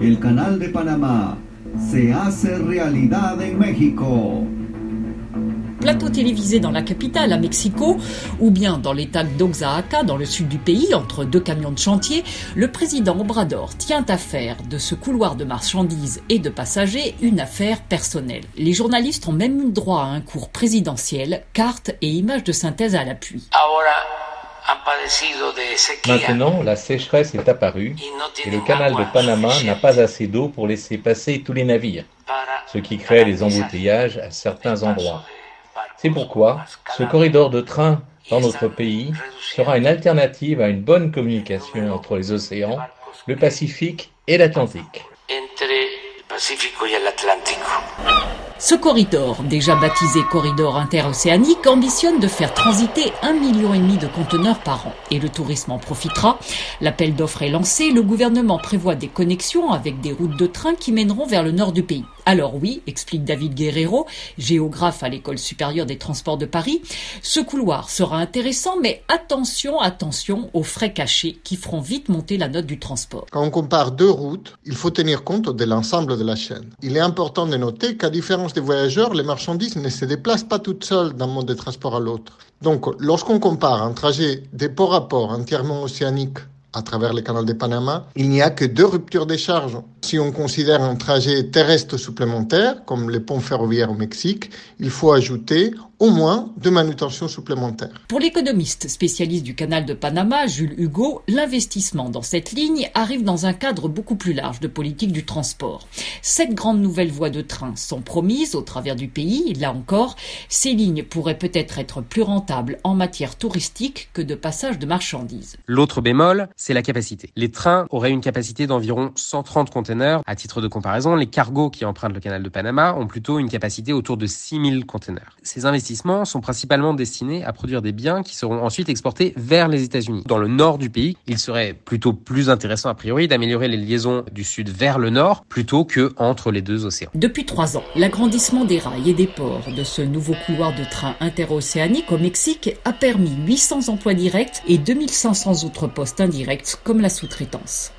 El canal de Panamá se hace realidad en México. plateau télévisé dans la capitale, à Mexico, ou bien dans l'état d'Oaxaca, dans le sud du pays, entre deux camions de chantier, le président Obrador tient à faire de ce couloir de marchandises et de passagers une affaire personnelle. Les journalistes ont même eu droit à un cours présidentiel, cartes et images de synthèse à l'appui. Maintenant, la sécheresse est apparue et le canal de Panama n'a pas assez d'eau pour laisser passer tous les navires, ce qui crée des embouteillages à certains endroits. C'est pourquoi ce corridor de train dans notre pays sera une alternative à une bonne communication entre les océans, le Pacifique et l'Atlantique. Ce corridor, déjà baptisé corridor interocéanique, ambitionne de faire transiter un million et demi de conteneurs par an. Et le tourisme en profitera. L'appel d'offres est lancé. Le gouvernement prévoit des connexions avec des routes de train qui mèneront vers le nord du pays. Alors oui, explique David Guerrero, géographe à l'école supérieure des transports de Paris, ce couloir sera intéressant, mais attention, attention aux frais cachés qui feront vite monter la note du transport. Quand on compare deux routes, il faut tenir compte de l'ensemble de la chaîne. Il est important de noter qu'à des voyageurs, les marchandises ne se déplacent pas toutes seules d'un mode de transport à l'autre. Donc, lorsqu'on compare un trajet des port à port entièrement océanique à travers le canal de Panama, il n'y a que deux ruptures des charges. Si on considère un trajet terrestre supplémentaire, comme les ponts ferroviaires au Mexique, il faut ajouter au moins de manutention supplémentaire. Pour l'économiste spécialiste du canal de Panama, Jules Hugo, l'investissement dans cette ligne arrive dans un cadre beaucoup plus large de politique du transport. Sept grandes nouvelles voies de train sont promises au travers du pays. Là encore, ces lignes pourraient peut-être être plus rentables en matière touristique que de passage de marchandises. L'autre bémol, c'est la capacité. Les trains auraient une capacité d'environ 130 containers. À titre de comparaison, les cargos qui empruntent le canal de Panama ont plutôt une capacité autour de 6000 containers. Ces sont principalement destinés à produire des biens qui seront ensuite exportés vers les États-Unis. Dans le nord du pays, il serait plutôt plus intéressant a priori d'améliorer les liaisons du sud vers le nord plutôt que entre les deux océans. Depuis trois ans, l'agrandissement des rails et des ports de ce nouveau couloir de train interocéanique au Mexique a permis 800 emplois directs et 2500 autres postes indirects comme la sous-traitance.